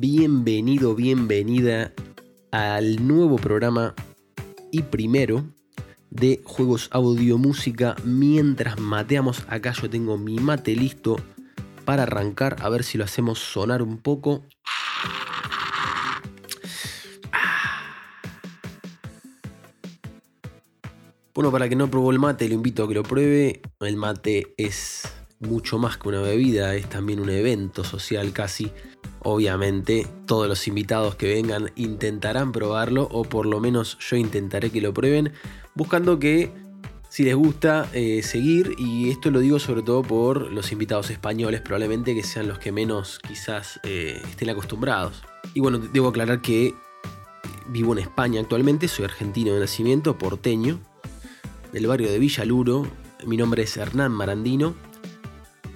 bienvenido, bienvenida al nuevo programa y primero de juegos audio música. Mientras mateamos, acá yo tengo mi mate listo para arrancar, a ver si lo hacemos sonar un poco. Bueno, para que no probó el mate, lo invito a que lo pruebe. El mate es mucho más que una bebida, es también un evento social casi. Obviamente todos los invitados que vengan intentarán probarlo o por lo menos yo intentaré que lo prueben buscando que si les gusta eh, seguir y esto lo digo sobre todo por los invitados españoles probablemente que sean los que menos quizás eh, estén acostumbrados. Y bueno, debo aclarar que vivo en España actualmente, soy argentino de nacimiento, porteño, del barrio de Villaluro. Mi nombre es Hernán Marandino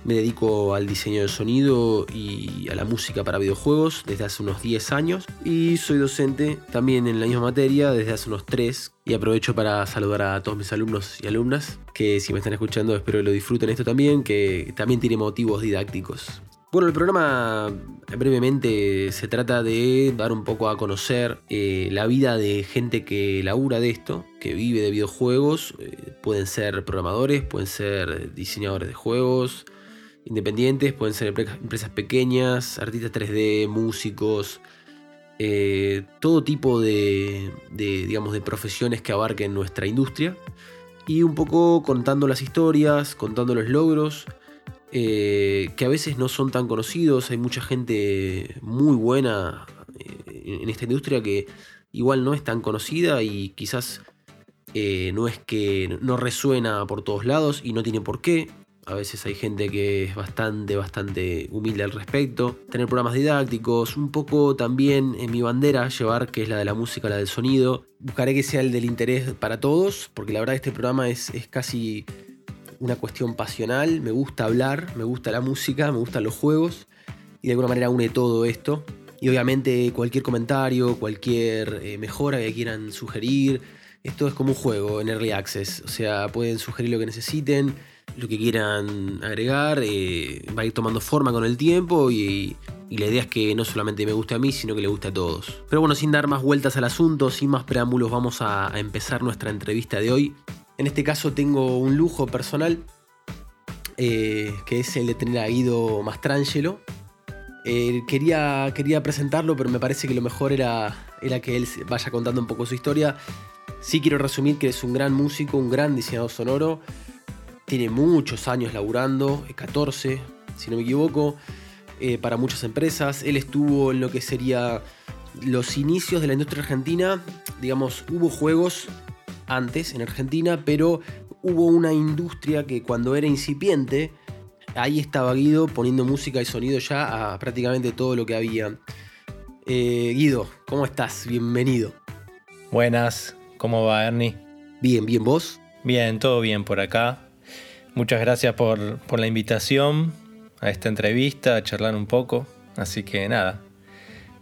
me dedico al diseño de sonido y a la música para videojuegos desde hace unos 10 años y soy docente también en la misma materia desde hace unos 3 y aprovecho para saludar a todos mis alumnos y alumnas que si me están escuchando espero que lo disfruten esto también, que también tiene motivos didácticos. Bueno, el programa brevemente se trata de dar un poco a conocer eh, la vida de gente que labura de esto, que vive de videojuegos. Eh, pueden ser programadores, pueden ser diseñadores de juegos, independientes, pueden ser empresas pequeñas, artistas 3D, músicos, eh, todo tipo de, digamos, de profesiones que abarquen nuestra industria. Y un poco contando las historias, contando los logros, eh, que a veces no son tan conocidos. Hay mucha gente muy buena eh, en esta industria que igual no es tan conocida y quizás no es que no resuena por todos lados y no tiene por qué. A veces hay gente que es bastante, bastante humilde al respecto. Tener programas didácticos, un poco también en mi bandera llevar, que es la de la música, la del sonido. Buscaré que sea el del interés para todos, porque la verdad este programa es, es casi una cuestión pasional. Me gusta hablar, me gusta la música, me gustan los juegos y de alguna manera une todo esto. Y obviamente cualquier comentario, cualquier eh, mejora que quieran sugerir, esto es como un juego en Early Access. O sea, pueden sugerir lo que necesiten lo que quieran agregar, eh, va a ir tomando forma con el tiempo y, la idea es que no solamente me guste a mí, sino que le guste a todos. Pero bueno, sin dar más vueltas al asunto, sin más preámbulos, vamos a, empezar nuestra entrevista de hoy. En este caso tengo un lujo personal, eh, que es el de tener a Guido Mastrangelo. Eh, quería, quería presentarlo, pero me parece que lo mejor era, era que él vaya contando un poco su historia. Sí quiero resumir que es un gran músico, un gran diseñador sonoro tiene muchos años laburando, 14, eh, si no me equivoco, eh, para muchas empresas. Él estuvo en lo que sería los inicios de la industria argentina. Digamos, hubo juegos antes en Argentina, pero hubo una industria que cuando era incipiente, ahí estaba Guido poniendo música y sonido ya a prácticamente todo lo que había. Eh, Guido, ¿cómo estás? Bienvenido. Buenas, ¿cómo va Ernie? Bien, bien, ¿vos? Bien, todo bien por acá. Muchas gracias por, la invitación a esta entrevista, a charlar un poco. Así que nada,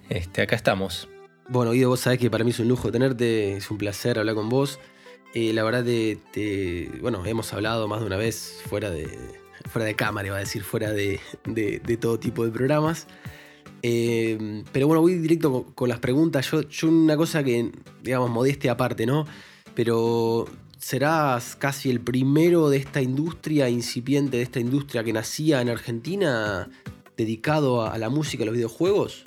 este, acá estamos. Bueno, Guido, vos sabés que para mí es un lujo tenerte, es un placer hablar con vos. Eh, la verdad, te, bueno, hemos hablado más de una vez fuera de, fuera de cámara, iba a decir, fuera de, todo tipo de programas. Eh, pero bueno, voy directo con, las preguntas. Yo, yo, una cosa que, digamos, modeste aparte, ¿no? Pero serás casi el primero de esta industria incipiente, de esta industria que nacía en Argentina, dedicado a, la música y los videojuegos?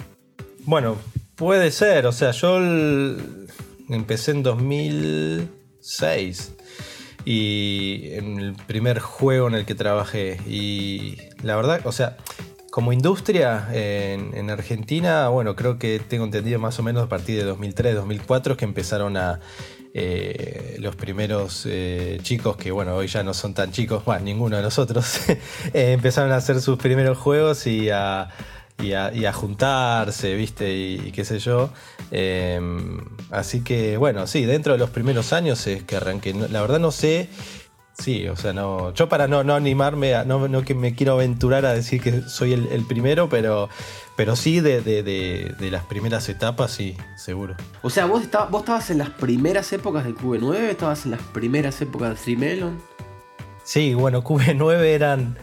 Bueno, puede ser. O sea, yo empecé en 2006 y en el primer juego en el que trabajé. Y la verdad, o sea, como industria en, en, Argentina, bueno, creo que tengo entendido más o menos a partir de 2003, 2004 que empezaron a eh, los primeros eh, chicos, que bueno, hoy ya no son tan chicos, bueno, ninguno de nosotros, eh, empezaron a hacer sus primeros juegos y a, juntarse, ¿viste? Y, qué sé yo. Em, así que bueno, sí, dentro de los primeros años es que arranqué. La verdad no sé Sí, o sea, no. Yo para no, no animarme, a, no, no que me quiero aventurar a decir que soy el, primero, pero, pero sí de, las primeras etapas, sí, seguro. O sea, ¿vos, vos estabas en las primeras épocas del QB9, estabas en las primeras épocas de Melon. Sí, bueno, QB9 eran.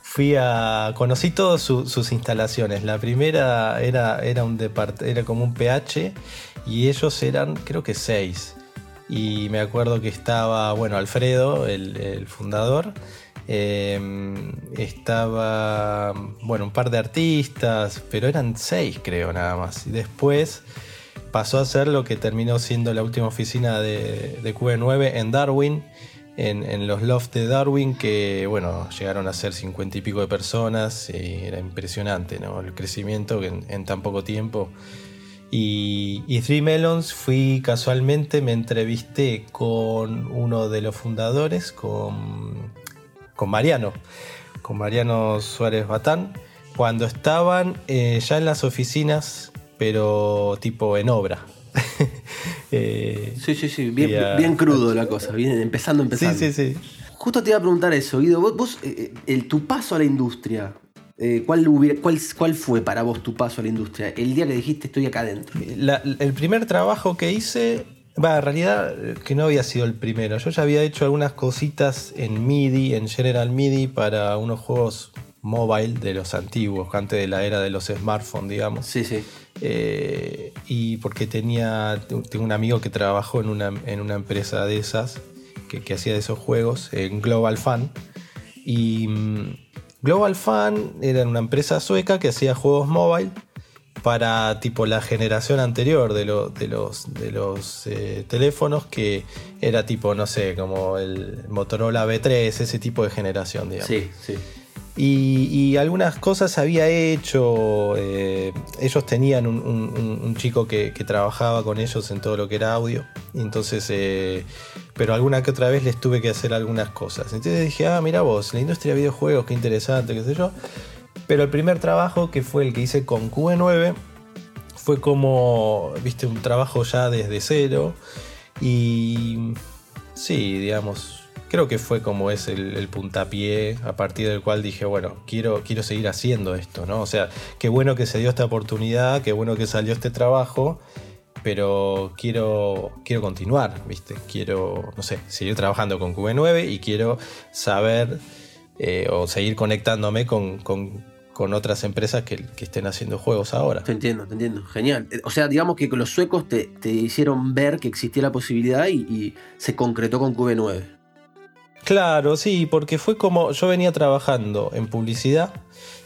fui a. Conocí todas sus instalaciones. La primera era, era, un era como un PH y ellos eran, creo que seis. Y me acuerdo que estaba, bueno, Alfredo, el, fundador. Em, estaba, bueno, un par de artistas, pero eran seis, creo, nada más. Y después pasó a ser lo que terminó siendo la última oficina de, de Q9 en Darwin en, los lofts de Darwin que, bueno, llegaron a ser cincuenta y pico de personas. Y era impresionante, ¿no? El crecimiento en, tan poco tiempo. Y, y, Three Melons fui casualmente, me entrevisté con uno de los fundadores, con, con Mariano, con Mariano Suárez Batán, cuando estaban eh, ya en las oficinas, pero tipo en obra. Eh, sí, sí, sí, bien, crudo la cosa, bien, empezando, empezando. Sí, sí, sí. Justo te iba a preguntar eso, Guido. Vos, eh, el, tu paso a la industria, eh, ¿cuál, cuál, ¿cuál, fue para vos tu paso a la industria? El día que dijiste estoy acá adentro. el primer trabajo que hice, va, en realidad que no había sido el primero. Yo ya había hecho algunas cositas en MIDI, en General MIDI, para unos juegos mobile de los antiguos, antes de la era de los smartphones, digamos. Sí, sí. Eh, y porque tenía, tengo un amigo que trabajó en una, en una empresa de esas, que, hacía de esos juegos, en Global Fan. Y mm, Global Fan era una empresa sueca que hacía juegos mobile para tipo la generación anterior de, de los, de los eh, teléfonos que era tipo, no sé, como el Motorola B3, ese tipo de generación, digamos. Sí, sí. Y, algunas cosas había hecho. Eh, ellos tenían un, chico que, trabajaba con ellos en todo lo que era audio. Entonces, eh, pero alguna que otra vez les tuve que hacer algunas cosas. Entonces dije, ah, mira vos, la industria de videojuegos, qué interesante, qué sé yo. Pero el primer trabajo, que fue el que hice con QE9, fue como, viste, un trabajo ya desde cero. Y sí, digamos, creo que fue como es el, puntapié a partir del cual dije, bueno, quiero, quiero seguir haciendo esto, ¿no? O sea, qué bueno que se dio esta oportunidad, qué bueno que salió este trabajo, pero quiero, quiero continuar, ¿viste? Quiero, no sé, seguir trabajando con QB9 y quiero saber eh, o seguir conectándome con, otras empresas que, estén haciendo juegos ahora. Te entiendo, te entiendo. Genial. O sea, digamos que los suecos te, hicieron ver que existía la posibilidad y, y se concretó con QB9. Claro, sí, porque fue como yo venía trabajando en publicidad,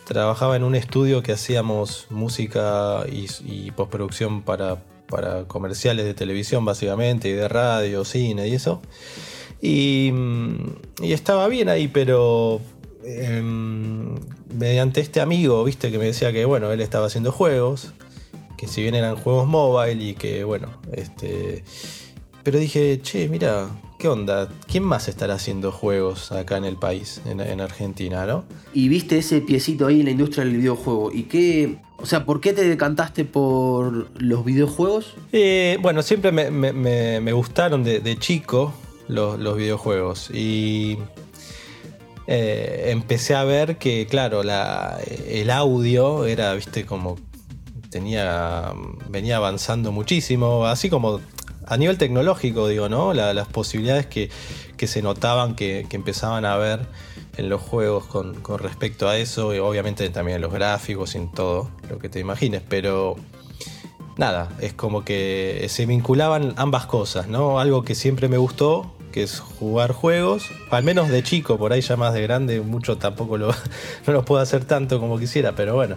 trabajaba en un estudio que hacíamos música y, postproducción para, para, comerciales de televisión básicamente, y de radio, cine y eso. Y, estaba bien ahí, pero em, mediante este amigo, viste, que me decía que bueno, él estaba haciendo juegos, que si bien eran juegos mobile y que bueno, este... Pero dije, che, mira, ¿qué onda? ¿Quién más estará haciendo juegos acá en el país, en, Argentina, no? Y viste ese piecito ahí en la industria del videojuego. ¿Y qué, o sea, ¿por qué te decantaste por los videojuegos? Eh, bueno, siempre me, gustaron de, chico los, videojuegos. Y eh, empecé a ver que, claro, el audio era, viste, como tenía. venía avanzando muchísimo. Así como a nivel tecnológico, digo, ¿no? las posibilidades que, se notaban que, empezaban a ver en los juegos con, respecto a eso, y obviamente también en los gráficos y en todo lo que te imagines, pero nada, es como que se vinculaban ambas cosas, ¿no? Algo que siempre me gustó, que es jugar juegos, al menos de chico, por ahí ya más de grande, mucho tampoco lo, no puedo hacer tanto como quisiera, pero bueno,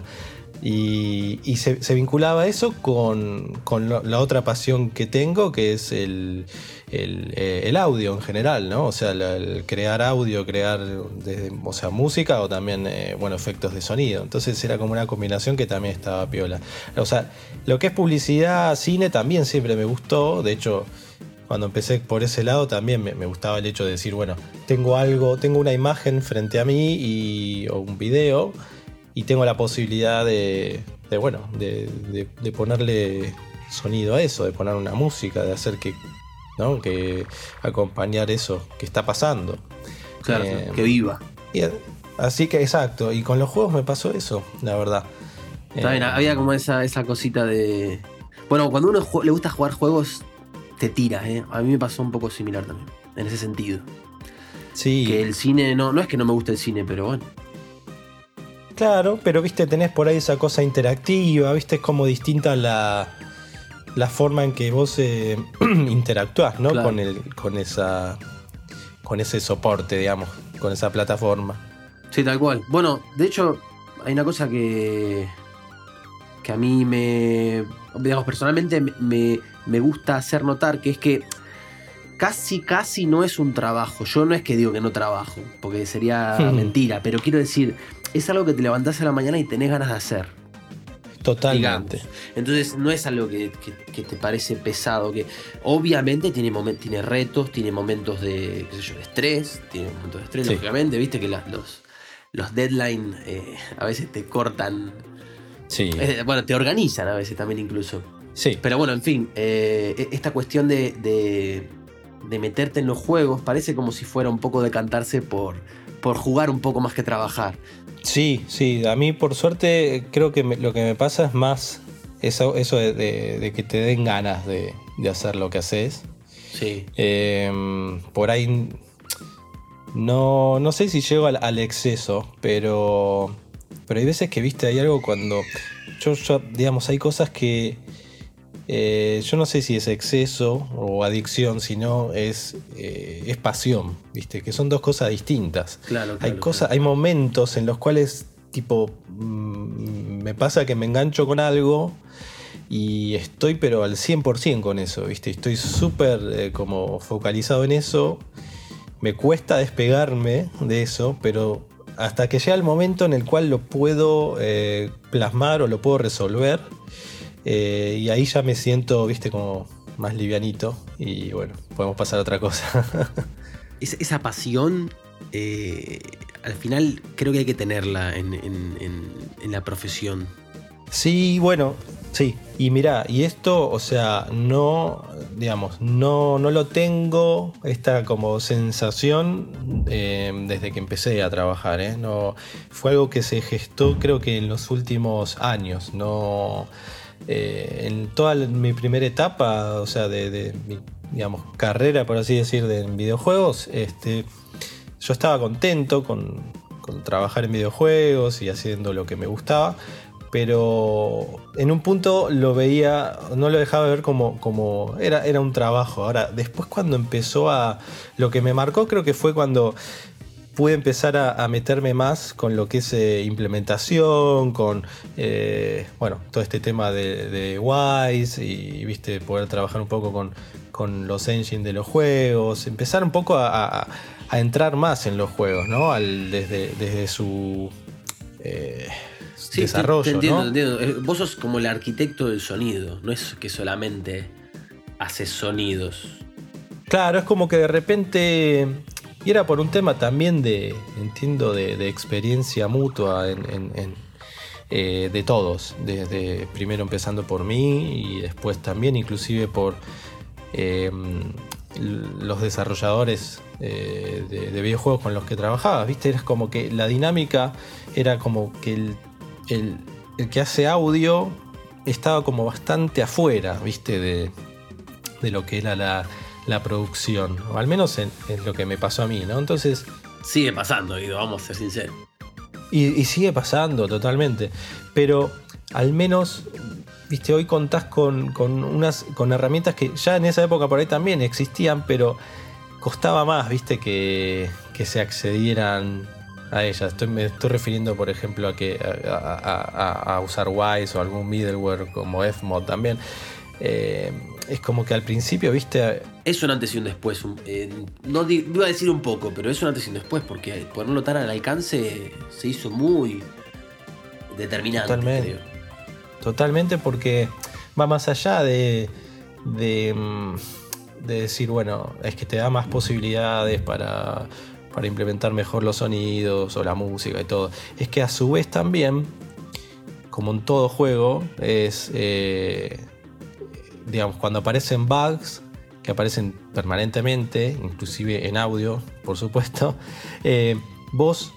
y, se, vinculaba eso con, la otra pasión que tengo, que es el, eh, audio en general, ¿no? O sea, el, crear audio, crear desde, o sea, música o también, eh, bueno, efectos de sonido. Entonces era como una combinación que también estaba piola. O sea, lo que es publicidad, cine también siempre me gustó. De hecho, cuando empecé por ese lado también me, gustaba el hecho de decir, bueno, tengo algo, tengo una imagen frente a mí y, o un video y tengo la posibilidad de, bueno, de, ponerle sonido a eso, de poner una música, de hacer que, ¿no? que acompañar eso que está pasando. Claro, eh, que viva. así que exacto, y con los juegos me pasó eso, la verdad. Eh, había como esa, esa cosita de... Bueno, cuando uno le gusta jugar juegos, te tira, ¿eh? A mí me pasó un poco similar también, en ese sentido. Sí. Que el cine, no, no es que no me guste el cine, pero bueno, Claro, pero viste, tenés por ahí esa cosa interactiva, viste, es como distinta la, la forma en que vos eh, interactuás, ¿no? Con, el, con, esa, con ese soporte, digamos, con esa plataforma. Sí, tal cual. Bueno, de hecho, hay una cosa que, que a mí me, digamos, personalmente me, me gusta hacer notar, que es que casi, casi no es un trabajo. Yo no es que digo que no trabajo, porque sería mentira, pero quiero decir, es algo que te levantás a la mañana y tenés ganas de hacer. Totalmente. Entonces no es algo que, te parece pesado, que obviamente tiene, tiene retos, tiene momentos de, qué sé yo, de estrés, tiene momentos de estrés, lógicamente, viste que los, los deadlines eh, a veces te cortan. Sí. Eh, bueno, te organizan a veces también incluso. Sí. Pero bueno, en fin, eh, e, esta cuestión de, de meterte en los juegos parece como si fuera un poco decantarse por, por jugar un poco más que trabajar. Sí, sí, a mí por suerte creo que lo que me pasa es más eso, eso de, que te den ganas de, hacer lo que haces. Sí. Em, por ahí no, no sé si llego al, exceso, pero, pero hay veces que, viste, hay algo cuando yo, yo digamos, hay cosas que eh, yo no sé si es exceso o adicción, sino es, eh, es pasión, ¿viste? Que son dos cosas distintas. Claro, hay, cosas, hay momentos en los cuales, tipo, mm, me pasa que me engancho con algo y estoy pero al 100% con eso, ¿viste? Estoy súper eh, como focalizado en eso. Me cuesta despegarme de eso, pero hasta que llega el momento en el cual lo puedo plasmar o lo puedo resolver, eh, y ahí ya me siento, viste, como más livianito. Y bueno, podemos pasar a otra cosa. esa pasión, eh, al final creo que hay que tenerla en, la profesión. Sí, bueno, sí. Y mira, y esto, o sea, no, digamos, no, no lo tengo, esta como sensación eh, desde que empecé a trabajar, No, fue algo que se gestó creo que en los últimos años, no eh, en toda mi primera etapa, o sea, de, mi digamos, carrera, por así decir, de videojuegos, este, yo estaba contento con, trabajar en videojuegos y haciendo lo que me gustaba, pero en un punto lo veía, no lo dejaba ver como, era un trabajo. Ahora, después cuando empezó a... Lo que me marcó creo que fue cuando pude empezar a, meterme más con lo que es eh, implementación, con eh, bueno, todo este tema de, Wise y viste, poder trabajar un poco con, con los engines de los juegos, empezar un poco a, entrar más en los juegos, ¿no? desde, desde su eh, desarrollo. entiendo, Vos sos como el arquitecto del sonido, no es que solamente haces sonidos. Claro, es como que de repente y era por un tema también de, entiendo, de, experiencia mutua eh, de todos, desde primero empezando por mí y después también inclusive por eh, los desarrolladores eh, de, videojuegos con los que trabajaba, ¿viste? Era como que la dinámica era como que el, el, que hace audio estaba como bastante afuera, ¿viste? De, de lo que era la, la producción, o al menos en, lo que me pasó a mí, ¿no? Entonces... Sigue pasando, Guido, vamos a ser sinceros. Y, sigue pasando totalmente, pero al menos, viste, hoy contás con, unas con herramientas que ya en esa época por ahí también existían, pero costaba más, viste, que, que se accedieran a ellas. Estoy, me estoy refiriendo, por ejemplo, a que a, usar Wise o algún middleware como Fmod también. Eh, es como que al principio, viste. Es un antes y un después. Eh, no iba a decir un poco, pero es un antes y un después, porque ponerlo tan al alcance se hizo muy determinante. Totalmente. Totalmente, porque va más allá de, de, mm, de, decir, bueno, es que te da más posibilidades para, para implementar mejor los sonidos o la música y todo. Es que a su vez también, como en todo juego, es. Eh, digamos, cuando aparecen bugs, que aparecen permanentemente, inclusive en audio, por supuesto, eh, vos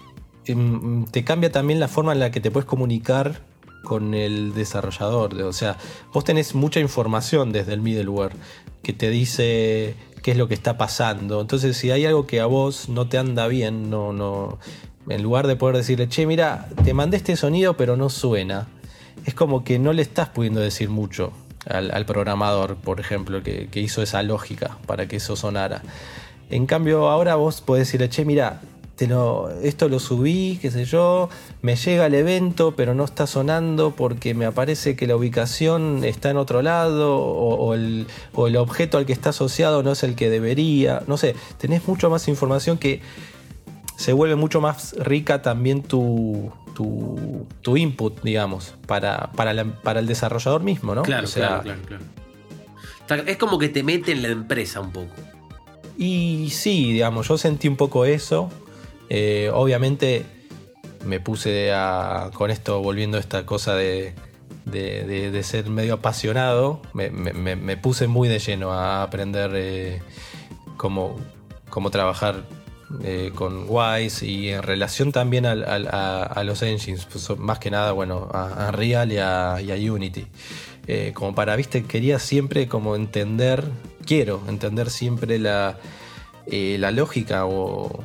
em, te cambia también la forma en la que te puedes comunicar con el desarrollador. O sea, vos tenés mucha información desde el middleware que te dice qué es lo que está pasando. Entonces, si hay algo que a vos no te anda bien, no, no, en lugar de poder decirle, che, mira, te mandé este sonido pero no suena, es como que no le estás pudiendo decir mucho al, programador, por ejemplo, que, hizo esa lógica para que eso sonara. En cambio, ahora vos podés decirle, che, mira, esto lo subí, qué sé yo, me llega el evento, pero no está sonando porque me aparece que la ubicación está en otro lado o, el, objeto al que está asociado no es el que debería. No sé, tenés mucho más información que se vuelve mucho más rica también tu, tu, input, digamos, para, para, para, el desarrollador mismo, ¿no? Claro, claro, claro, claro. Es como que te mete en la empresa un poco. Y sí, digamos, yo sentí un poco eso. Eh, obviamente me puse a, con esto, volviendo a esta cosa de, de, ser medio apasionado, me, puse muy de lleno a aprender eh, cómo, cómo, trabajar eh, con Wise y en relación también a, los engines, pues, más que nada, bueno, a Unreal y a, Unity. como para, viste, quería siempre como entender, quiero entender siempre la, la lógica o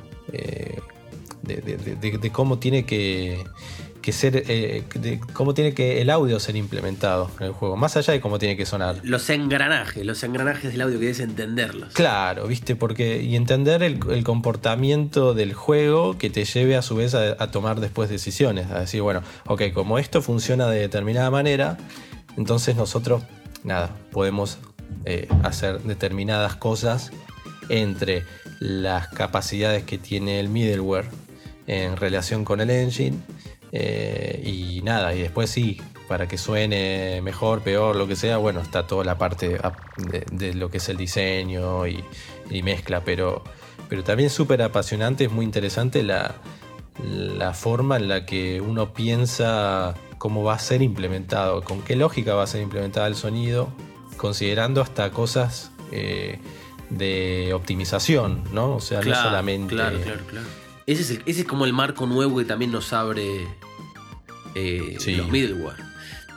de, cómo tiene que, ser, eh, de cómo tiene que el audio ser implementado en el juego, más allá de cómo tiene que sonar. Los engranajes, los engranajes del audio que debes entenderlos. Claro, viste, porque y entender el, comportamiento del juego que te lleve a su vez a, tomar después decisiones, a decir, bueno, ok, como esto funciona de determinada manera, entonces nosotros, nada, podemos eh, hacer determinadas cosas entre las capacidades que tiene el middleware en relación con el engine. Eh, y nada, y después sí, para que suene mejor, peor, lo que sea, bueno, está toda la parte de, lo que es el diseño y, mezcla, pero, pero también súper apasionante, es muy interesante la, la, forma en la que uno piensa cómo va a ser implementado, con qué lógica va a ser implementado el sonido, considerando hasta cosas eh, de optimización, ¿no? O sea, no solamente... Claro, claro, claro ese es, como el marco nuevo que también nos abre eh, los middleware.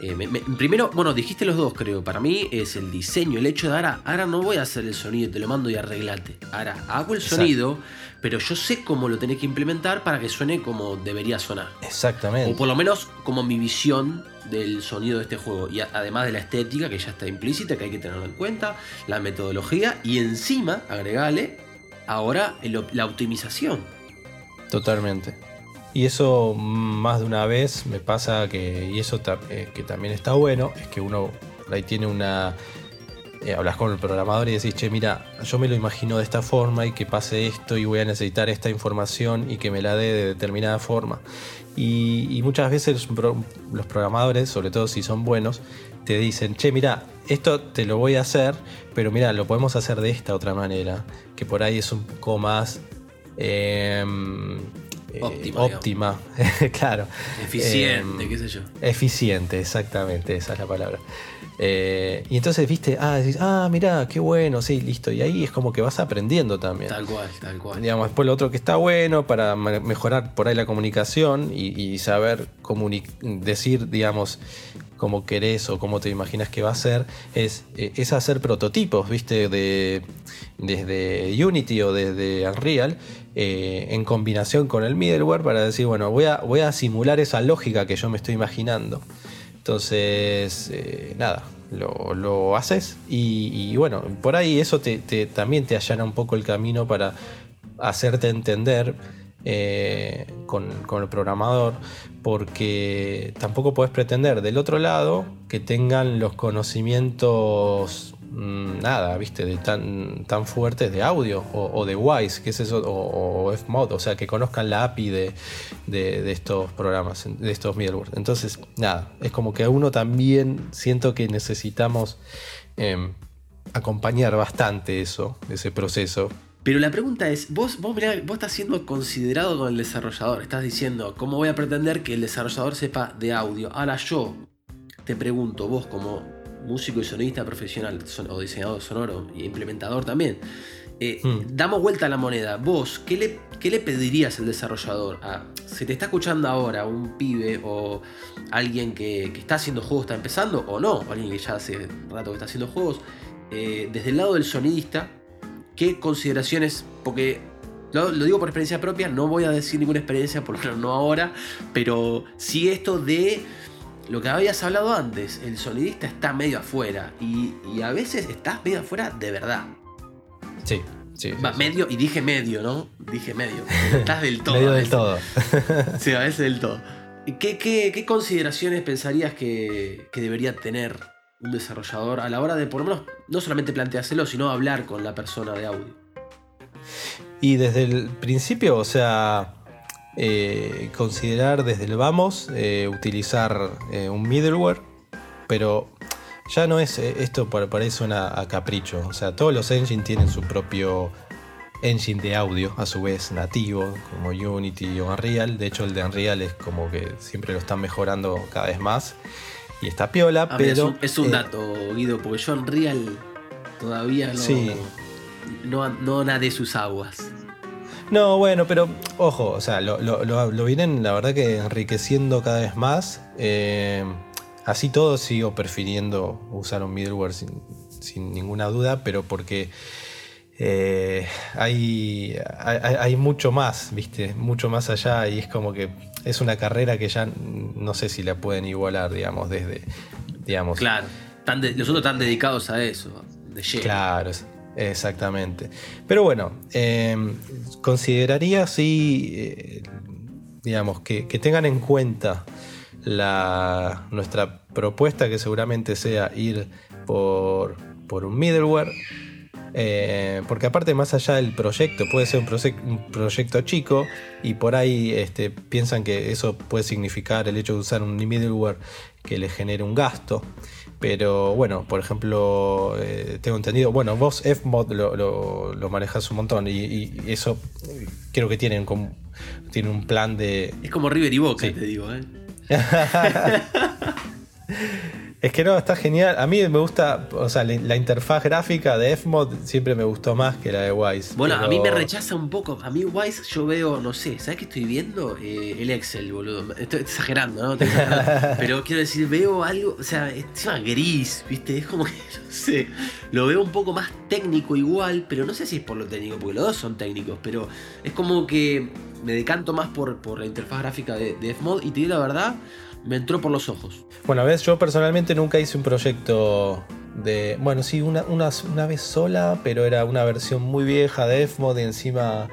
Eh, primero, bueno, dijiste los dos, creo. Para mí es el diseño, el hecho de ahora, ahora no voy a hacer el sonido, te lo mando y arreglate. Ahora hago el sonido, pero yo sé cómo lo tenés que implementar para que suene como debería sonar. Exactamente. O por lo menos como mi visión del sonido de este juego. Y además de la estética, que ya está implícita, que hay que tenerlo en cuenta, la metodología y encima agregale ahora la optimización. Totalmente. Y eso más de una vez me pasa que, y eso eh, que también está bueno, es que uno ahí tiene una... Eh, hablas con el programador y decís, che, mira, yo me lo imagino de esta forma y que pase esto y voy a necesitar esta información y que me la dé de determinada forma. Y, muchas veces los programadores, sobre todo si son buenos, te dicen, che, mira, esto te lo voy a hacer, pero mira, lo podemos hacer de esta otra manera, que por ahí es un poco más eh, óptima, claro. Eficiente, em, qué sé yo. Eficiente, exactamente, esa es la palabra. Eh, y entonces, viste, ah, decís, ah, mirá, qué bueno, sí, listo. Y ahí es como que vas aprendiendo también. Tal cual, tal cual. Digamos, después lo otro que está bueno para mejorar por ahí la comunicación y, saber decir, digamos, cómo querés o cómo te imaginas que va a ser, es, eh, es hacer prototipos, viste, de, desde Unity o desde Unreal, eh, en combinación con el middleware para decir, bueno, voy a, voy a simular esa lógica que yo me estoy imaginando. Entonces, eh, nada, lo, haces y, bueno, por ahí eso te, también te allana un poco el camino para hacerte entender eh, con, el programador, porque tampoco puedes pretender del otro lado que tengan los conocimientos Mm, nada, viste, tan, tan fuertes de audio o, de Wise, que es eso, o, Fmod, o sea, que conozcan la API de, de, estos programas, de estos middleware. Entonces, nada, es como que a uno también siento que necesitamos em, acompañar bastante eso, ese proceso. Pero la pregunta es, vos, vos, vos estás siendo considerado con el desarrollador, estás diciendo, ¿cómo voy a pretender que el desarrollador sepa de audio? Ahora yo te pregunto, vos como músico y sonista profesional o diseñador sonoro y implementador también. Eh, hmm. Damos vuelta a la moneda. Vos, ¿qué le, qué le pedirías al desarrollador? A, si te está escuchando ahora un pibe o alguien que, está haciendo juegos, está empezando o no, o alguien que ya hace rato que está haciendo juegos, eh, desde el lado del sonidista, ¿qué consideraciones? Porque Lo, lo, digo por experiencia propia, no voy a decir ninguna experiencia, por lo menos no ahora, pero sí esto de lo que habías hablado antes, el sonidista está medio afuera y, y a veces estás medio afuera de verdad. Sí. Sí, Va, medio, y dije medio, ¿no? Dije medio. Estás del todo. medio del todo. sí, a veces del todo. ¿Qué, qué, qué consideraciones pensarías que, que, debería tener un desarrollador a la hora de, por lo menos, no solamente planteárselo, sino hablar con la persona de audio? Y desde el principio, o sea, eh, considerar desde el vamos eh, utilizar eh, un middleware, pero ya no es esto parece una, a capricho. O sea, todos los engines tienen su propio engine de audio, a su vez nativo, como Unity o Unreal. De hecho, el de Unreal es como que siempre lo están mejorando cada vez más. Y está piola, Ah, pero. es un, es un eh, dato, Guido, porque yo Unreal todavía no, Sí. no, no nadé sus aguas. No, bueno, pero ojo, o sea, lo, lo- lo- lo vienen, la verdad que enriqueciendo cada vez más. Eh, así todo sigo prefiriendo usar un middleware sin, sin ninguna duda, pero porque eh, hay, hay, hay mucho más, ¿viste? Mucho más allá y es como que es una carrera que ya no sé si la pueden igualar, digamos, desde, digamos, Claro, tan de- los otros están dedicados a eso, de lleno. Claro, exactamente. Pero bueno, eh, consideraría sí, eh, digamos, que, que tengan en cuenta la, nuestra propuesta, que seguramente sea ir por, por un middleware. Eh, porque aparte más allá del proyecto, puede ser un, proye- un proyecto chico y por ahí este, piensan que eso puede significar el hecho de usar un middleware que les genere un gasto. Pero bueno, por ejemplo, eh, tengo entendido, bueno, vos Fmod lo, lo, lo manejas un montón y, y eso creo que tienen, como, tienen un plan de... Es como River y Boca, Sí. te digo, ¿eh? es que no, está genial. A mí me gusta, o sea, la, la interfaz gráfica de Fmod siempre me gustó más que la de Wise. Bueno, a mí me rechaza un poco. A mí Wise yo veo, no sé, ¿sabes qué estoy viendo? Eh, el Excel, boludo. Estoy exagerando, ¿no? Estoy exagerando. Pero quiero decir, veo algo, o sea, es encima gris, ¿viste? Es como que, no sé, lo veo un poco más técnico igual, pero no sé si es por lo técnico, porque los dos son técnicos, pero es como que me decanto más por, por la interfaz gráfica de, de Fmod y te digo la verdad, me entró por los ojos. Bueno, ves, yo personalmente nunca hice un proyecto de. Bueno, sí, una, una, una vez sola, pero era una versión muy vieja de Fmod y encima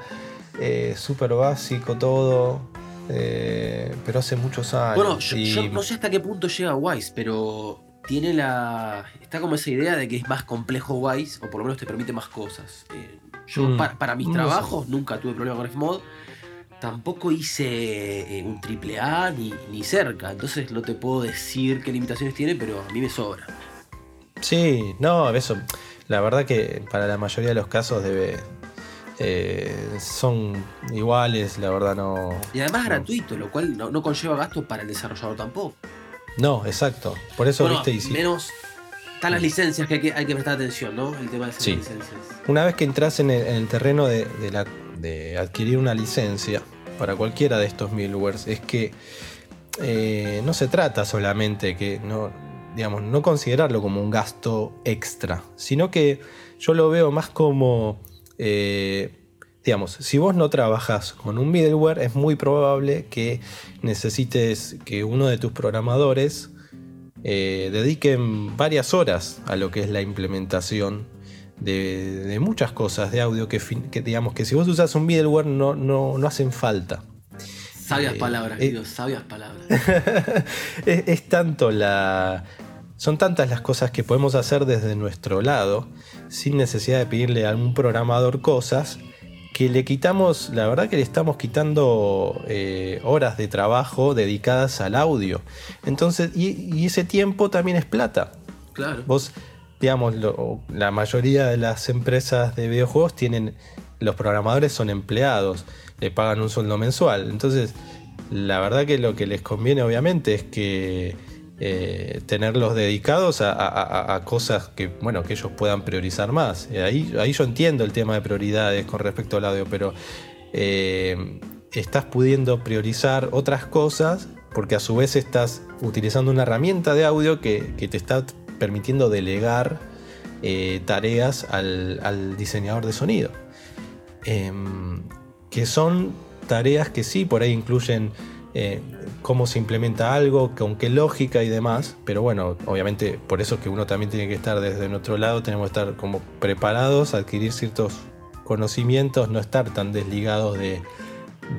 eh, súper básico todo. eh, pero hace muchos años. Bueno, yo, y- yo no sé hasta qué punto llega Wise, pero tiene la. Está como esa idea de que es más complejo Wise, o por lo menos te permite más cosas. Eh, yo, Mm, para, para mis no sé. trabajos, nunca tuve problema con Fmod. Tampoco hice eh, un triple A ni, ni cerca, entonces no te puedo decir qué limitaciones tiene, pero a mí me sobra. Sí, no, eso. La verdad que para la mayoría de los casos debe. eh, son iguales, la verdad no. Y además no. gratuito, lo cual no, no conlleva gastos para el desarrollador tampoco. No, exacto. Por eso, Bueno, viste, y si- menos. Están las licencias que hay, que hay que prestar atención, ¿no? El tema de esas Sí. licencias. Una vez que entras en el, en el terreno de, de la- de adquirir una licencia para cualquiera de estos middlewares, es que eh, no se trata solamente que no, digamos, no considerarlo como un gasto extra, sino que yo lo veo más como, eh, digamos, si vos no trabajas con un middleware, es muy probable que necesites que uno de tus programadores eh, dediquen varias horas a lo que es la implementación de, de muchas cosas de audio que, digamos que si vos usas un middleware no, no, no hacen falta. Sabias Eh, palabras, eh. Dios, sabias palabras. es, es tanto la. Son tantas las cosas que podemos hacer desde nuestro lado, sin necesidad de pedirle a algún programador cosas, que le quitamos, la verdad que le estamos quitando eh, horas de trabajo dedicadas al audio. Entonces, y, y ese tiempo también es plata. Claro. Vos, digamos, la mayoría de las empresas de videojuegos tienen, los programadores son empleados, le pagan un sueldo mensual. Entonces, la verdad que lo que les conviene obviamente es que eh, tenerlos dedicados a, cosas que, bueno, que ellos puedan priorizar más. Y ahí, ahí yo entiendo el tema de prioridades con respecto al audio, pero eh, estás pudiendo priorizar otras cosas porque a su vez estás utilizando una herramienta de audio que, que te está permitiendo delegar eh, tareas al, diseñador de sonido. Em, que son tareas que sí, por ahí incluyen eh, cómo se implementa algo, con qué lógica y demás. Pero bueno, obviamente por eso es que uno también tiene que estar desde nuestro lado, tenemos que estar como preparados, adquirir ciertos conocimientos, no estar tan desligados de,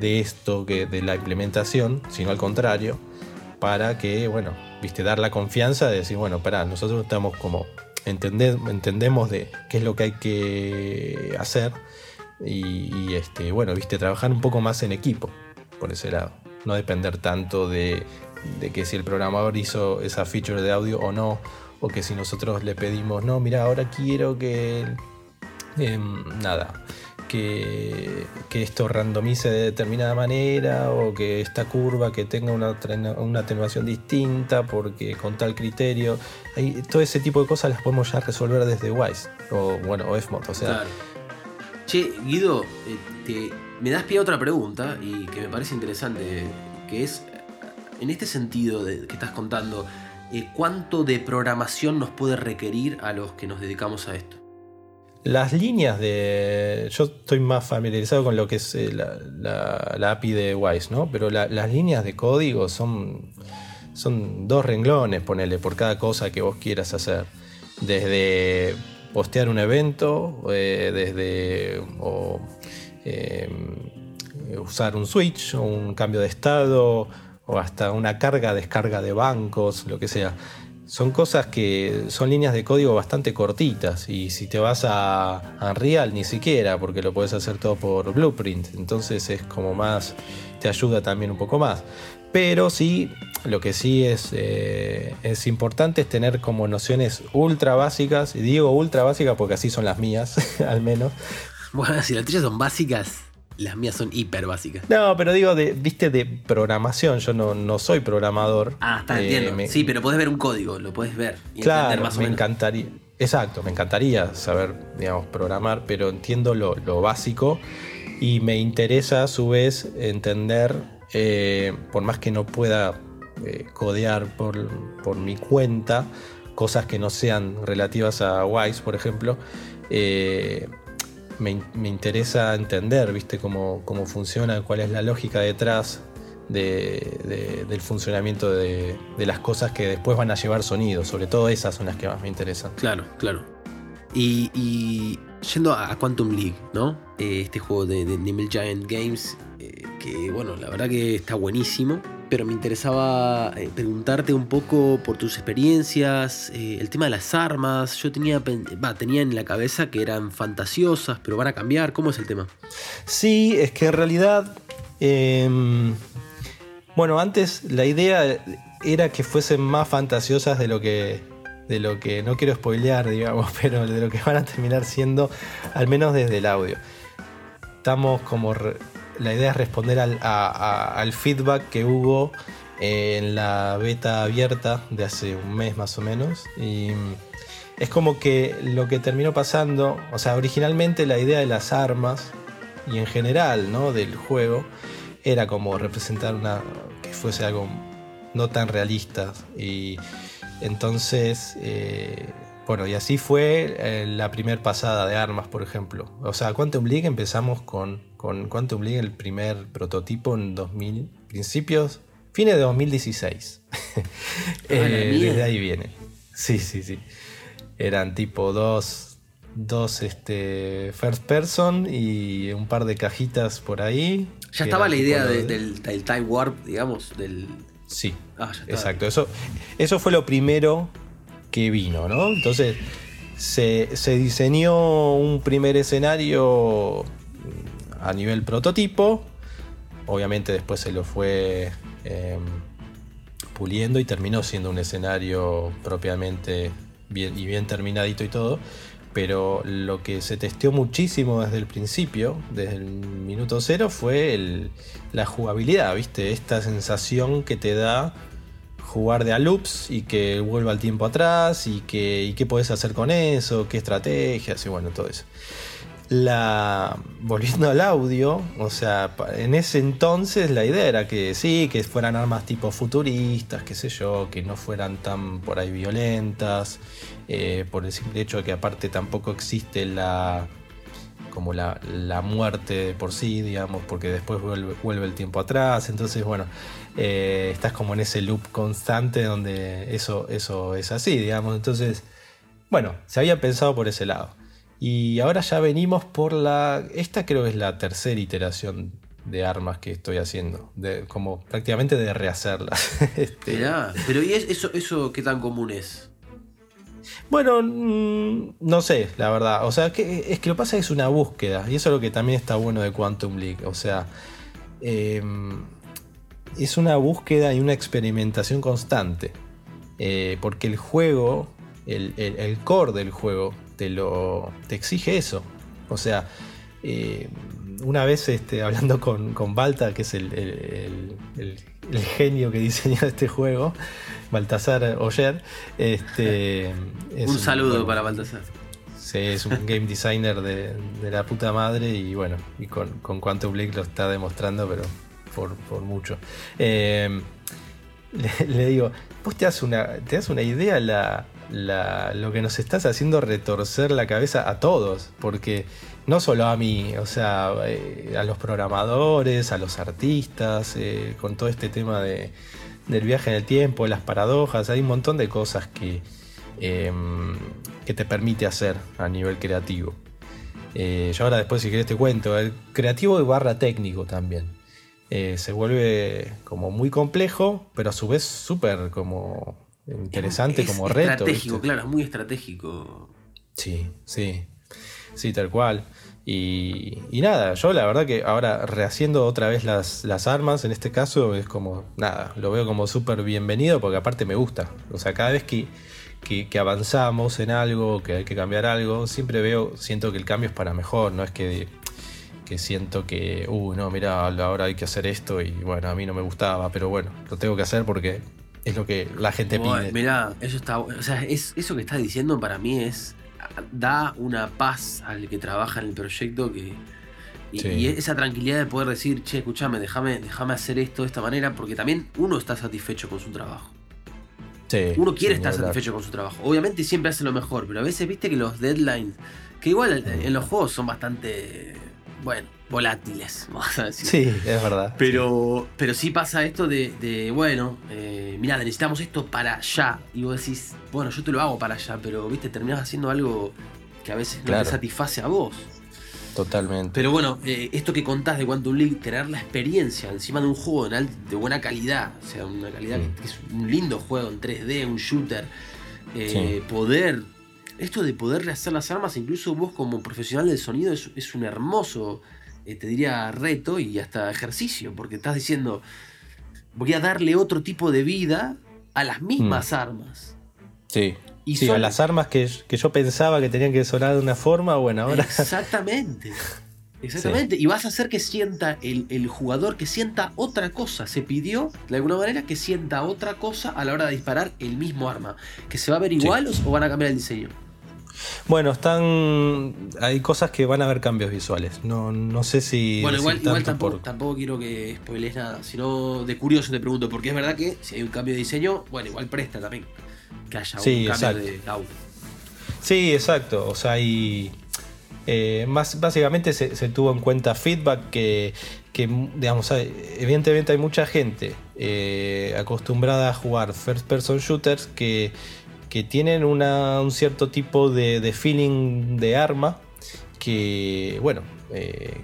esto que de la implementación, sino al contrario, para que, bueno, viste, dar la confianza de decir, bueno, para, nosotros estamos como entendemos de qué es lo que hay que hacer y, este, bueno, viste, trabajar un poco más en equipo por ese lado. No depender tanto de, que si el programador hizo esa feature de audio o no, o que si nosotros le pedimos, no, mira, ahora quiero que. Em, nada. Que, esto randomice de determinada manera o que esta curva que tenga una, una atenuación distinta porque con tal criterio. todo ese tipo de cosas las podemos ya resolver desde Wise o bueno, o Fmod. O sea, Che, Guido, eh, me das pie a otra pregunta y que me parece interesante, que es, en este sentido que estás contando, eh, ¿cuánto de programación nos puede requerir a los que nos dedicamos a esto? Las líneas de. Yo estoy más familiarizado con lo que es eh, la, API de Wise, ¿no? Pero las líneas de código son, son dos renglones, ponele, por cada cosa que vos quieras hacer. Desde postear un evento, eh, desde em, usar un switch, o un cambio de estado, o hasta una carga, descarga de bancos, lo que sea. Son cosas que son líneas de código bastante cortitas y si te vas a Unreal ni siquiera porque lo puedes hacer todo por Blueprint, entonces es como más, te ayuda también un poco más. Pero sí, lo que sí es, eh, es importante es tener como nociones ultra básicas, y digo ultra básicas porque así son las mías, al menos. Bueno, si las tuyas son básicas, las mías son hiper básicas. No, pero digo, de, viste, de programación, yo no, no soy programador. Ah, está, entiendo. Eh, sí, pero puedes ver un código, lo puedes ver. Y claro, más o me encantaría. Exacto, me encantaría saber, digamos, programar, pero entiendo lo, lo básico y me interesa a su vez entender eh, por más que no pueda eh, codear por, mi cuenta cosas que no sean relativas a Wise, por ejemplo, eh, me, interesa entender, ¿viste? Cómo, cómo, funciona, cuál es la lógica detrás del funcionamiento de, las cosas que después van a llevar sonido. Sobre todo esas son las que más me interesan. Claro, claro. Y, yendo a Quantum League, ¿no? este juego de, de Nimble Giant Games que bueno, la verdad que está buenísimo, pero me interesaba eh, preguntarte un poco por tus experiencias, eh, el tema de las armas, yo tenía, tenía en la cabeza que eran fantasiosas, pero van a cambiar, ¿cómo es el tema? Sí, es que en realidad, em, bueno, antes la idea era que fuesen más fantasiosas de lo que de lo que no quiero spoilear, digamos, pero de lo que van a terminar siendo, al menos desde el audio. Estamos como la idea es responder al, feedback que hubo en la beta abierta de hace un mes más o menos. Y es como que lo que terminó pasando, o sea, originalmente la idea de las armas y en general, ¿no? Del juego era como representar una que fuese algo no tan realista y entonces eh, bueno, y así fue eh, la primera pasada de armas, por ejemplo. O sea, Quantum League empezamos con, con Quantum League, el primer prototipo en 2000, principios, fines de 2016. Eh, desde ahí viene. Sí, sí, sí. Eran tipo dos, dos este, first person y un par de cajitas por ahí. Ya estaba la idea del, time warp, digamos, del... Sí, ah, exacto. Eso, eso fue lo primero que vino, ¿no? Entonces se, diseñó un primer escenario a nivel prototipo, obviamente después se lo fue em, puliendo y terminó siendo un escenario propiamente bien y bien terminadito y todo. Pero lo que se testeó muchísimo desde el principio, desde el minuto cero, fue la jugabilidad, ¿viste? Esta sensación que te da jugar de a loops y que vuelva el tiempo atrás y, que, qué puedes hacer con eso, qué estrategias y bueno, todo eso. La, volviendo al audio, o sea, en ese entonces la idea era que sí, que fueran armas tipo futuristas, qué sé yo, que no fueran tan por ahí violentas, eh, por el simple hecho de que aparte tampoco existe la, como la, muerte por sí, digamos, porque después vuelve, el tiempo atrás. Entonces, bueno, eh, estás como en ese loop constante donde eso, eso es así, digamos. Entonces, bueno, se había pensado por ese lado. Y ahora ya venimos por la. Esta creo que es la tercera iteración de armas que estoy haciendo. Como prácticamente de rehacerlas. este, pero ¿y eso, eso qué tan común es? Bueno, mm, no sé, la verdad. O sea, que, es que lo que pasa es una búsqueda. Y eso es lo que también está bueno de Quantum League. O sea, em, es una búsqueda y una experimentación constante. Eh, porque el juego, el, core del juego, te, lo, te exige eso. O sea, eh, una vez este, hablando con, con Balta, que es el, genio que diseñó este juego, Baltasar Oyer. Este, un saludo para Baltasar. Sí, es un game designer de, la puta madre y bueno, y con, con Quantum Blake lo está demostrando, pero por, mucho. Eh, le, digo, vos te das una, te das una idea la, lo que nos estás haciendo retorcer la cabeza a todos, porque no solo a mí, o sea, eh, a los programadores, a los artistas, eh, con todo este tema de, del viaje en el tiempo, las paradojas, hay un montón de cosas que, em, que te permite hacer a nivel creativo. Eh, yo ahora después si querés te cuento, el creativo y barra técnico también. se vuelve como muy complejo, pero a su vez súper como interesante, como reto. Estratégico, claro, es muy estratégico. Sí, sí, sí, tal cual. Y, nada, yo la verdad que ahora rehaciendo otra vez las, las, armas, en este caso es como, nada, lo veo como súper bienvenido porque aparte me gusta. O sea, cada vez que, que, avanzamos en algo, que hay que cambiar algo, siempre veo, siento que el cambio es para mejor, no es que, que siento que, uh, no, mira, ahora hay que hacer esto y bueno, a mí no me gustaba, pero bueno, lo tengo que hacer porque es lo que la gente pide. Mira, eso está, o sea, es, eso que estás diciendo para mí es da una paz al que trabaja en el proyecto que. Y, esa tranquilidad de poder decir, che, escúchame, déjame, déjame hacer esto de esta manera, porque también uno está satisfecho con su trabajo. uno quiere estar satisfecho con su trabajo. Obviamente siempre hace lo mejor, pero a veces viste que los deadlines, que igual en los juegos son bastante, bueno, volátiles, vamos a decir. Sí, es verdad. Pero, pero sí pasa esto de, bueno, eh, mira, necesitamos esto para allá. Y vos decís, bueno, yo te lo hago para allá, pero viste, terminás haciendo algo que a veces no te satisface a vos. Totalmente. Pero bueno, eh, esto que contás de Quantum League, tener la experiencia encima de un juego de buena calidad, o sea, una calidad que, es un lindo juego en 3D, un shooter, eh, poder, esto de poder rehacer las armas, incluso vos como profesional del sonido, es, es un hermoso eh, te diría reto y hasta ejercicio, porque estás diciendo, voy a darle otro tipo de vida a las mismas mm. armas. Sí. Y a las armas que, yo pensaba que tenían que sonar de una forma, bueno, ahora. Exactamente. Exactamente. Y vas a hacer que sienta el, jugador que sienta otra cosa. Se pidió, de alguna manera, que sienta otra cosa a la hora de disparar el mismo arma. Que se va a ver igual o van a cambiar el diseño. Bueno, están. Hay cosas que van a haber cambios visuales. No, no sé si. Bueno, igual, tampoco, quiero que spoilees nada. Sino de curioso te pregunto, porque es verdad que si hay un cambio de diseño, bueno, igual presta también que haya un cambio de audio. Sí, exacto. O sea, hay. Eh, más, básicamente se, tuvo en cuenta feedback que, que digamos, evidentemente hay mucha gente eh, acostumbrada a jugar first person shooters que que tienen un cierto tipo de, feeling de arma que, bueno, eh,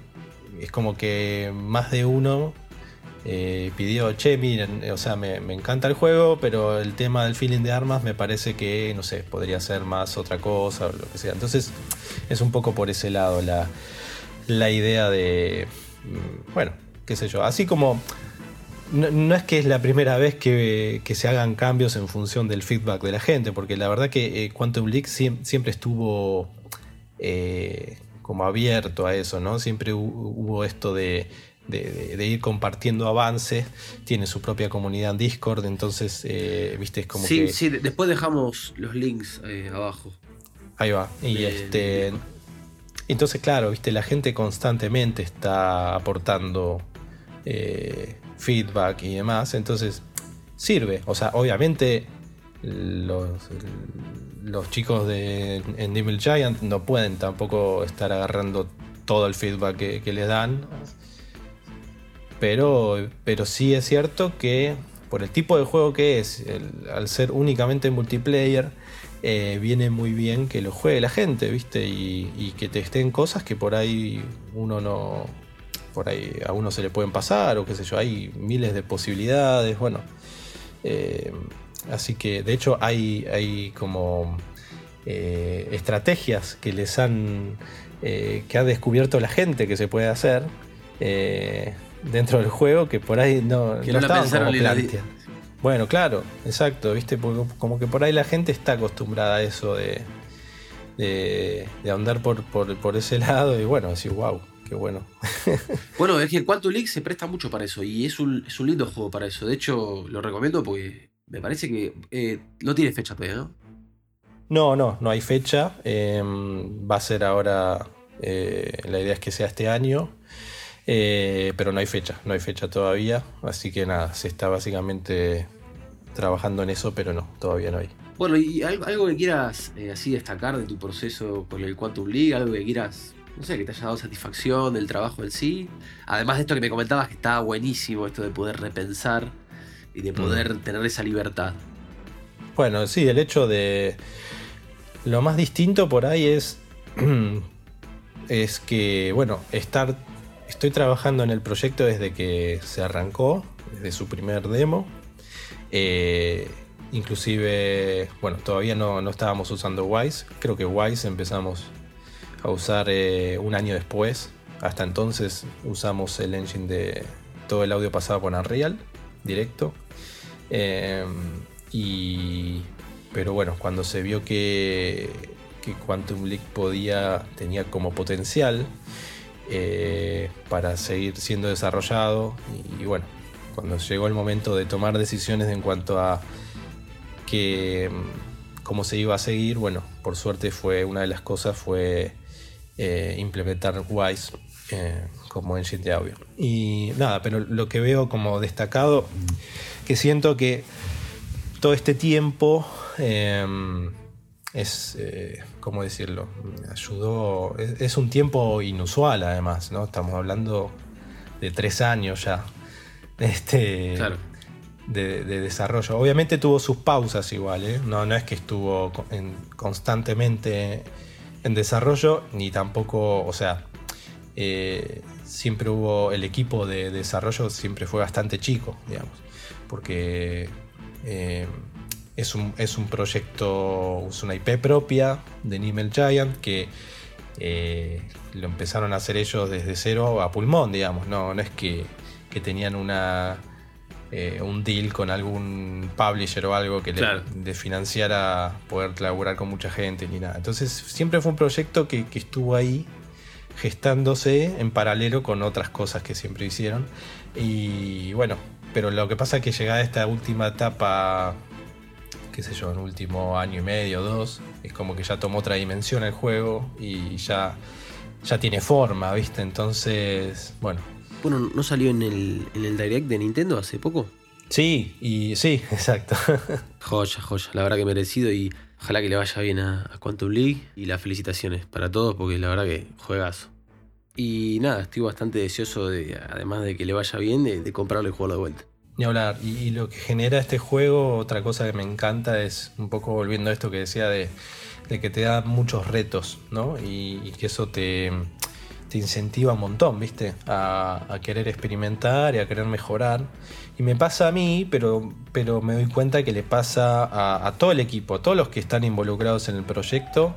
es como que más de uno eh, pidió, che, miren, o sea, me, encanta el juego, pero el tema del feeling de armas me parece que, no sé, podría ser más otra cosa o lo que sea. Entonces, es un poco por ese lado la, la idea de, mm, bueno, qué sé yo, así como no, es que es la primera vez que, se hagan cambios en función del feedback de la gente, porque la verdad que eh, Quantum League siempre estuvo eh, como abierto a eso, ¿no? Siempre hubo esto de, ir compartiendo avances, tiene su propia comunidad en Discord, entonces, eh, viste, es como sí, Sí, después dejamos los links abajo. Ahí va. Y este... Entonces, claro, viste, la gente constantemente está aportando feedback y demás. Entonces, sirve. O sea, obviamente los, chicos de en Giant no pueden tampoco estar agarrando todo el feedback que, les dan. Pero, pero sí es cierto que por el tipo de juego que es, al ser únicamente multiplayer, eh, viene muy bien que lo juegue la gente, ¿viste? Y, que te estén cosas que por ahí uno no. Por ahí a uno se le pueden pasar, o qué sé yo, hay miles de posibilidades, bueno. Eh, así que, de hecho, hay, hay como eh, estrategias que les han. que ha descubierto la gente que se puede hacer dentro del juego que por ahí no, no, estaban como bueno, claro, exacto, ¿viste? Porque como que por ahí la gente está acostumbrada a eso de, de, andar por, por, ese lado y bueno, decir, wow, qué bueno. bueno, es que el Quantum League se presta mucho para eso y es un, es un lindo juego para eso. De hecho, lo recomiendo porque me parece que eh, no tiene fecha todavía, ¿no? No, no, no hay fecha. Em, va a ser ahora, eh, la idea es que sea este año. Eh, pero no hay fecha, no hay fecha todavía. Así que nada, se está básicamente trabajando en eso, pero no, todavía no hay. Bueno, y algo, que quieras así destacar de tu proceso con el Quantum League, algo que quieras, no sé, que te haya dado satisfacción del trabajo en sí. Además de esto que me comentabas que estaba buenísimo, esto de poder repensar y de poder mm. tener esa libertad. Bueno, sí, el hecho de... Lo más distinto por ahí es... es que, bueno, estar Estoy trabajando en el proyecto desde que se arrancó, desde su primer demo. Eh, inclusive, bueno, todavía no, estábamos usando Wise. Creo que Wise empezamos a usar eh, un año después. Hasta entonces usamos el engine de todo el audio pasado por Unreal, directo. Eh, y, pero bueno, cuando se vio que, que Quantum League podía, tenía como potencial eh, para seguir siendo desarrollado. Y, bueno, cuando llegó el momento de tomar decisiones en cuanto a que cómo se iba a seguir, bueno, por suerte fue una de las cosas fue eh, implementar Wise eh, como engine de audio. Y nada, pero lo que veo como destacado, que siento que todo este tiempo es, eh, ¿cómo decirlo? Ayudó, es, un tiempo inusual además, ¿no? Estamos hablando de tres años ya este, de, desarrollo. Obviamente tuvo sus pausas igual, ¿eh? no, no es que estuvo constantemente en desarrollo, ni tampoco, o sea, eh, siempre hubo, el equipo de desarrollo siempre fue bastante chico, digamos, porque... Eh, es un, es un proyecto, es una IP propia de Nimel Giant que eh, lo empezaron a hacer ellos desde cero a pulmón, digamos. No, no es que, tenían una, eh, un deal con algún publisher o algo que le, financiara poder laburar con mucha gente ni nada. Entonces siempre fue un proyecto que, que estuvo ahí gestándose en paralelo con otras cosas que siempre hicieron. Y bueno, pero lo que pasa es que llegada esta última etapa qué sé yo, en último año y medio, dos, es como que ya tomó otra dimensión el juego y ya, ya tiene forma, ¿viste? Entonces, bueno. Bueno, ¿no salió en el, en el Direct de Nintendo hace poco? Sí, y sí, exacto. joya, joya, la verdad que merecido y ojalá que le vaya bien a, Quantum League y las felicitaciones para todos porque la verdad que juegazo. Y nada, estoy bastante deseoso de, además de que le vaya bien, de, de comprarle el juego de vuelta. Ni hablar. Y, lo que genera este juego, otra cosa que me encanta es un poco volviendo a esto que decía de, que te da muchos retos, ¿no? Y, que eso te, te, incentiva un montón, ¿viste? A, querer experimentar y a querer mejorar. Y me pasa a mí, pero, pero me doy cuenta que le pasa a, a todo el equipo, a todos los que están involucrados en el proyecto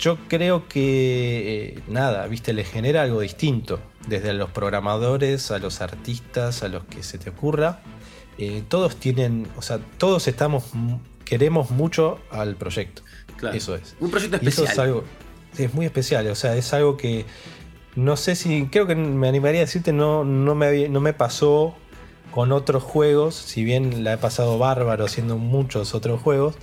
yo creo que eh, nada, viste, le genera algo distinto. Desde los programadores, a los artistas, a los que se te ocurra. Eh, todos tienen, o sea, todos estamos, queremos mucho al proyecto. Eso es. Un proyecto especial. eso es algo, es muy especial, o sea, es algo que no sé si, creo que me animaría a decirte, no, no, me, no me pasó con otros juegos, si bien la he pasado bárbaro haciendo muchos otros juegos,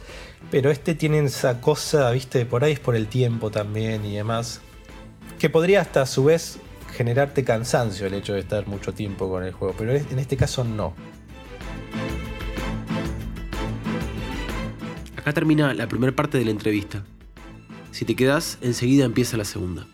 pero este tiene esa cosa, viste, por ahí es por el tiempo también y demás, que podría hasta a su vez generarte cansancio el hecho de estar mucho tiempo con el juego, pero en este caso no. Acá termina la primera parte de la entrevista. Si te quedas, enseguida empieza la segunda.